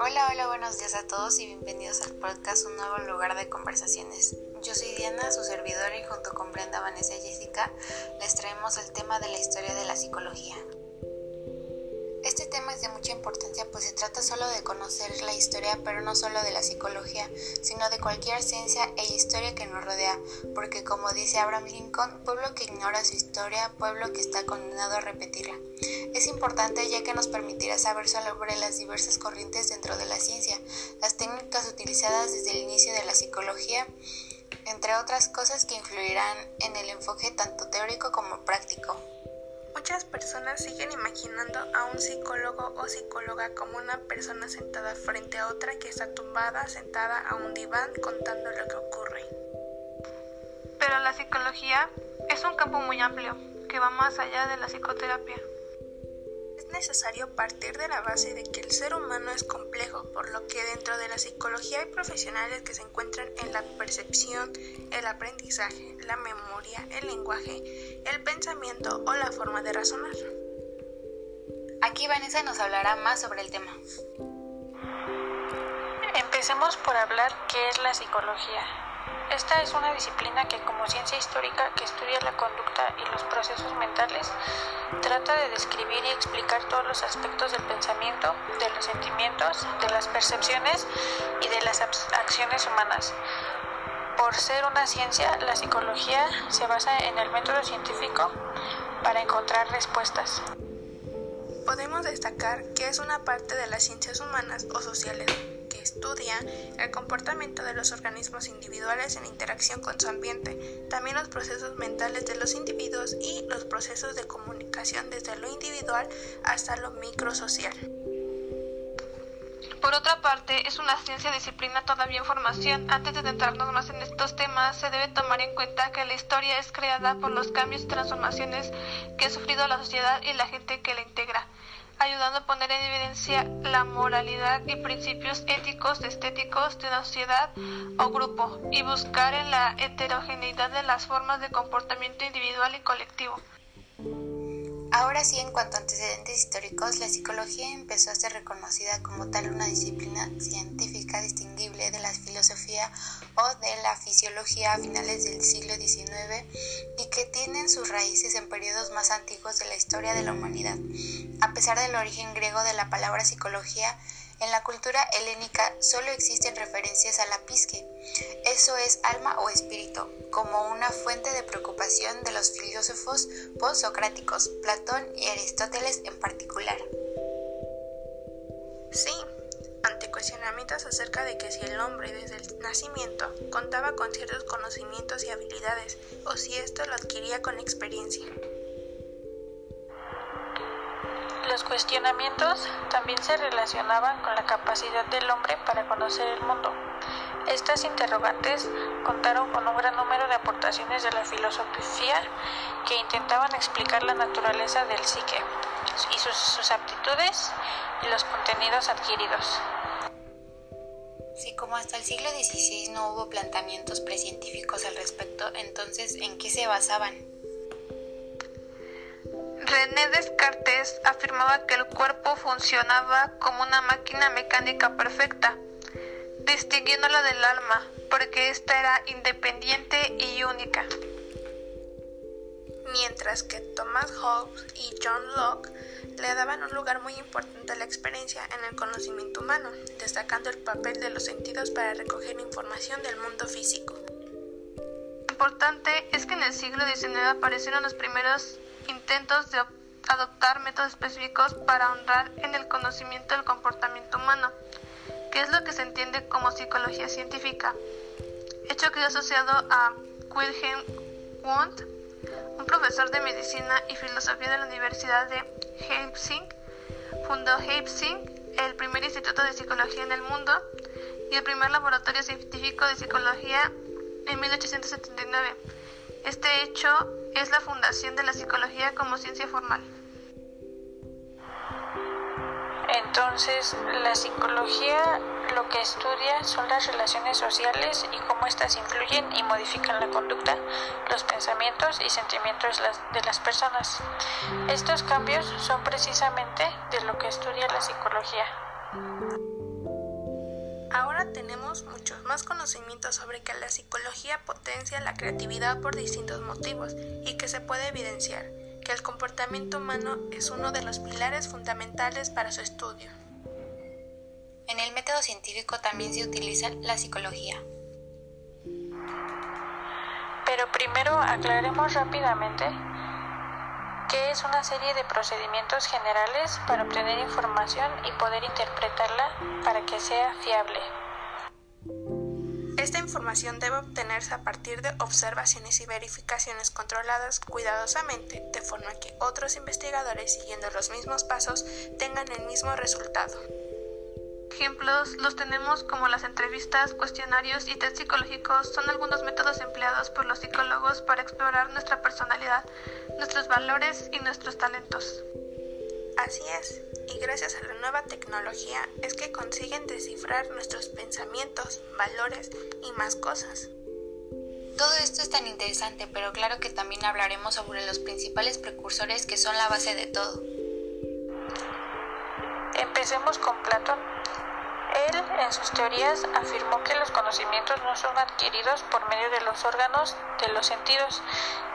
Hola, hola, buenos días a todos y bienvenidos al podcast Un Nuevo Lugar de Conversaciones. Yo soy Diana, su servidora, y junto con Brenda, Vanessa y Jessica les traemos el tema de la historia de la psicología. Trata solo de conocer la historia, pero no solo de la psicología, sino de cualquier ciencia e historia que nos rodea, porque como dice Abraham Lincoln, pueblo que ignora su historia, pueblo que está condenado a repetirla. Es importante ya que nos permitirá saber sobre las diversas corrientes dentro de la ciencia, las técnicas utilizadas desde el inicio de la psicología, entre otras cosas que influirán en el enfoque tanto teórico como práctico. Muchas personas siguen imaginando a un psicólogo o psicóloga como una persona sentada frente a otra que está tumbada, sentada a un diván contando lo que ocurre. Pero la psicología es un campo muy amplio que va más allá de la psicoterapia necesario partir de la base de que el ser humano es complejo, por lo que dentro de la psicología hay profesionales que se encuentran en la percepción, el aprendizaje, la memoria, el lenguaje, el pensamiento o la forma de razonar. Aquí Vanessa nos hablará más sobre el tema. Empecemos por hablar qué es la psicología. Esta es una disciplina que como ciencia histórica que estudia la conducta y los procesos mentales, trata de describir y explicar todos los aspectos del pensamiento, de los sentimientos, de las percepciones y de las acciones humanas. Por ser una ciencia, la psicología se basa en el método científico para encontrar respuestas. Podemos destacar que es una parte de las ciencias humanas o sociales estudia el comportamiento de los organismos individuales en interacción con su ambiente, también los procesos mentales de los individuos y los procesos de comunicación desde lo individual hasta lo microsocial. Por otra parte, es una ciencia disciplina todavía en formación. Antes de adentrarnos más en estos temas, se debe tomar en cuenta que la historia es creada por los cambios y transformaciones que ha sufrido la sociedad y la gente que la integra ayudando a poner en evidencia la moralidad y principios éticos estéticos de una sociedad o grupo y buscar en la heterogeneidad de las formas de comportamiento individual y colectivo. Ahora sí, en cuanto a antecedentes históricos, la psicología empezó a ser reconocida como tal una disciplina científica distinguible de la filosofía o de la fisiología a finales del siglo XIX y que tienen sus raíces en periodos más antiguos de la historia de la humanidad. A pesar del origen griego de la palabra psicología, en la cultura helénica solo existen referencias a la pisque, eso es alma o espíritu, como una fuente de preocupación de los filósofos postsocráticos, Platón y Aristóteles en particular. Sí, ante cuestionamientos acerca de que si el hombre desde el nacimiento contaba con ciertos conocimientos y habilidades, o si esto lo adquiría con experiencia. Los cuestionamientos también se relacionaban con la capacidad del hombre para conocer el mundo. Estas interrogantes contaron con un gran número de aportaciones de la filosofía que intentaban explicar la naturaleza del psique y sus, aptitudes y los contenidos adquiridos. Si como hasta el siglo XVI no hubo planteamientos precientíficos al respecto, entonces ¿en qué se basaban? René Descartes afirmaba que el cuerpo funcionaba como una máquina mecánica perfecta, distinguiéndola del alma, porque ésta era independiente y única. Mientras que Thomas Hobbes y John Locke le daban un lugar muy importante a la experiencia en el conocimiento humano, destacando el papel de los sentidos para recoger información del mundo físico. Importante es que en el siglo XIX aparecieron los primeros intentos de adoptar métodos específicos para ahondar en el conocimiento del comportamiento humano, que es lo que se entiende como psicología científica, hecho que es asociado a Wilhelm Wundt, un profesor de medicina y filosofía de la Universidad de Leipzig, fundó Leipzig, el primer instituto de psicología en el mundo y el primer laboratorio científico de psicología en 1879. Este hecho es la fundación de la psicología como ciencia formal. Entonces, la psicología lo que estudia son las relaciones sociales y cómo éstas influyen y modifican la conducta, los pensamientos y sentimientos de las personas. Estos cambios son precisamente de lo que estudia la psicología. Ahora tenemos muchos más conocimientos sobre que la psicología potencia la creatividad por distintos motivos y que se puede evidenciar que el comportamiento humano es uno de los pilares fundamentales para su estudio. En el método científico también se utiliza la psicología. Pero primero aclaremos rápidamente qué es una serie de procedimientos generales para obtener información y poder interpretarla para que sea fiable. Información debe obtenerse a partir de observaciones y verificaciones controladas cuidadosamente, de forma que otros investigadores siguiendo los mismos pasos tengan el mismo resultado ejemplos los tenemos como las entrevistas, cuestionarios y test psicológicos son algunos métodos empleados por los psicólogos para explorar nuestra personalidad, nuestros valores y nuestros talentos. Así es, y gracias a la nueva tecnología es que consiguen descifrar nuestros pensamientos, valores y más cosas. Todo esto es tan interesante, pero claro que también hablaremos sobre los principales precursores que son la base de todo. Empecemos con Platón. Él, en sus teorías, afirmó que los conocimientos no son adquiridos por medio de los órganos de los sentidos,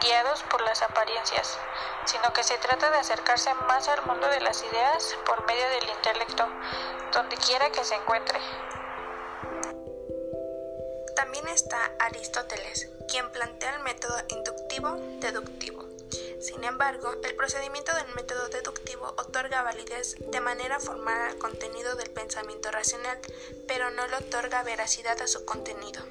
guiados por las apariencias, sino que se trata de acercarse más al mundo de las ideas por medio del intelecto, donde quiera que se encuentre. También está Aristóteles, quien plantea el método inductivo-deductivo sin embargo, el procedimiento del método deductivo otorga validez de manera formal al contenido del pensamiento racional, pero no le otorga veracidad a su contenido.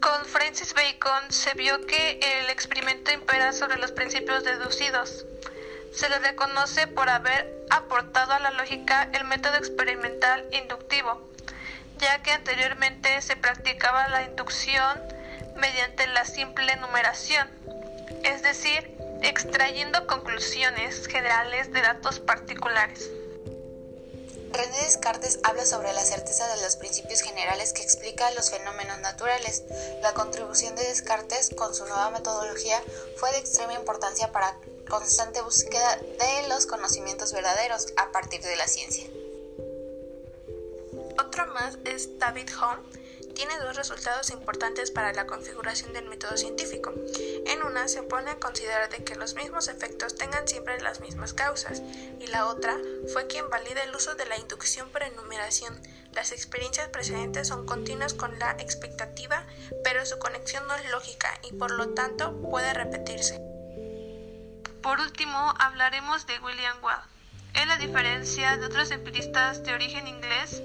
Con Francis Bacon se vio que el experimento impera sobre los principios deducidos. Se le reconoce por haber aportado a la lógica el método experimental inductivo, ya que anteriormente se practicaba la inducción mediante la simple numeración es decir, extrayendo conclusiones generales de datos particulares. René Descartes habla sobre la certeza de los principios generales que explica los fenómenos naturales. La contribución de Descartes con su nueva metodología fue de extrema importancia para constante búsqueda de los conocimientos verdaderos a partir de la ciencia. Otro más es David Hume, tiene dos resultados importantes para la configuración del método científico. En una se pone a considerar de que los mismos efectos tengan siempre las mismas causas, y la otra fue quien valida el uso de la inducción por enumeración. Las experiencias precedentes son continuas con la expectativa, pero su conexión no es lógica y por lo tanto puede repetirse. Por último, hablaremos de William Watt. En la diferencia de otros empiristas de origen inglés,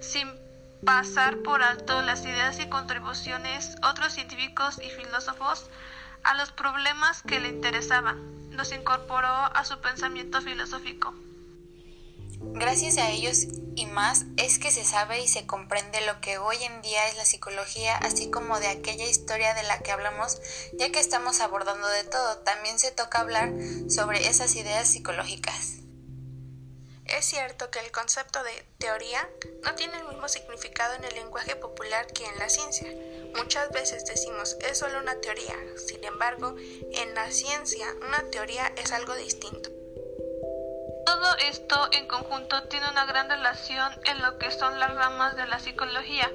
sin pasar por alto las ideas y contribuciones otros científicos y filósofos a los problemas que le interesaban. Los incorporó a su pensamiento filosófico. Gracias a ellos y más es que se sabe y se comprende lo que hoy en día es la psicología, así como de aquella historia de la que hablamos, ya que estamos abordando de todo, también se toca hablar sobre esas ideas psicológicas. Es cierto que el concepto de teoría no tiene el mismo significado en el lenguaje popular que en la ciencia. Muchas veces decimos es solo una teoría, sin embargo, en la ciencia una teoría es algo distinto. Todo esto en conjunto tiene una gran relación en lo que son las ramas de la psicología,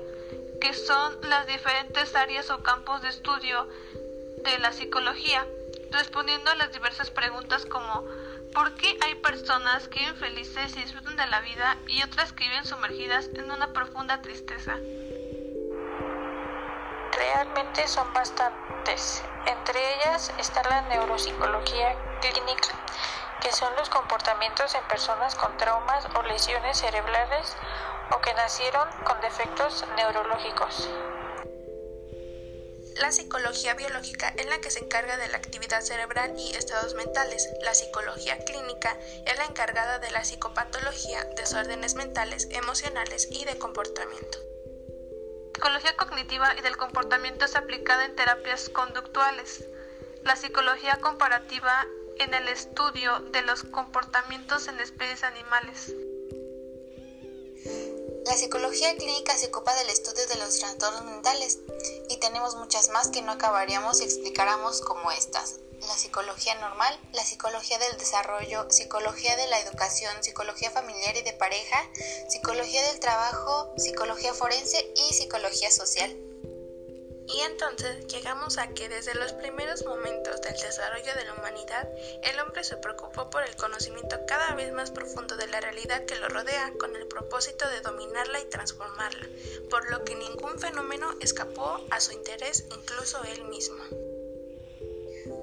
que son las diferentes áreas o campos de estudio de la psicología, respondiendo a las diversas preguntas como ¿Por qué hay personas que viven felices y disfrutan de la vida y otras que viven sumergidas en una profunda tristeza? Realmente son bastantes. Entre ellas está la neuropsicología clínica, que son los comportamientos en personas con traumas o lesiones cerebrales o que nacieron con defectos neurológicos. La psicología biológica es la que se encarga de la actividad cerebral y estados mentales. La psicología clínica es la encargada de la psicopatología, desórdenes mentales, emocionales y de comportamiento. La psicología cognitiva y del comportamiento es aplicada en terapias conductuales. La psicología comparativa en el estudio de los comportamientos en especies animales. La psicología clínica se ocupa del estudio de los trastornos mentales y tenemos muchas más que no acabaríamos si explicáramos como estas. La psicología normal, la psicología del desarrollo, psicología de la educación, psicología familiar y de pareja, psicología del trabajo, psicología forense y psicología social. Y entonces llegamos a que desde los primeros momentos del desarrollo de la humanidad, el hombre se preocupó por el conocimiento cada vez más profundo de la realidad que lo rodea con el propósito de dominarla y transformarla, por lo que ningún fenómeno escapó a su interés, incluso él mismo.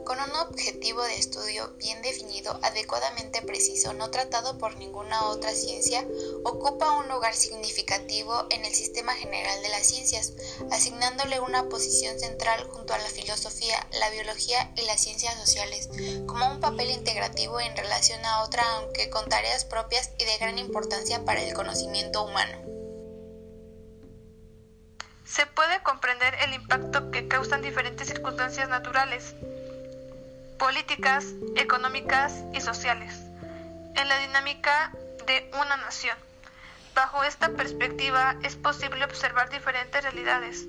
Con un objetivo de estudio bien definido, adecuadamente preciso, no tratado por ninguna otra ciencia, ocupa un lugar significativo en el sistema general de las ciencias, asignándole una posición central junto a la filosofía, la biología y las ciencias sociales, como un papel integrativo en relación a otra, aunque con tareas propias y de gran importancia para el conocimiento humano. Se puede comprender el impacto que causan diferentes circunstancias naturales, políticas, económicas y sociales en la dinámica de una nación. Bajo esta perspectiva es posible observar diferentes realidades,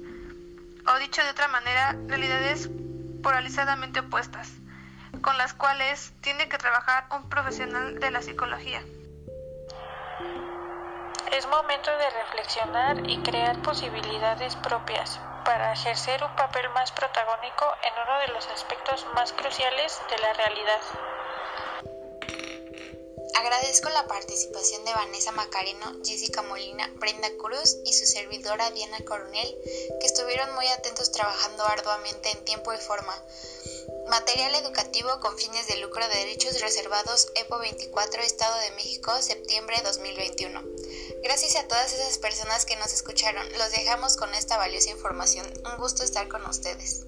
o dicho de otra manera, realidades polarizadamente opuestas, con las cuales tiene que trabajar un profesional de la psicología. Es momento de reflexionar y crear posibilidades propias para ejercer un papel más protagónico en uno de los aspectos más cruciales de la realidad. Agradezco la participación de Vanessa Macareno, Jessica Molina, Brenda Cruz y su servidora Diana Coronel, que estuvieron muy atentos trabajando arduamente en tiempo y forma. Material educativo con fines de lucro de derechos reservados EPO 24 Estado de México, septiembre 2021. Gracias a todas esas personas que nos escucharon. Los dejamos con esta valiosa información. Un gusto estar con ustedes.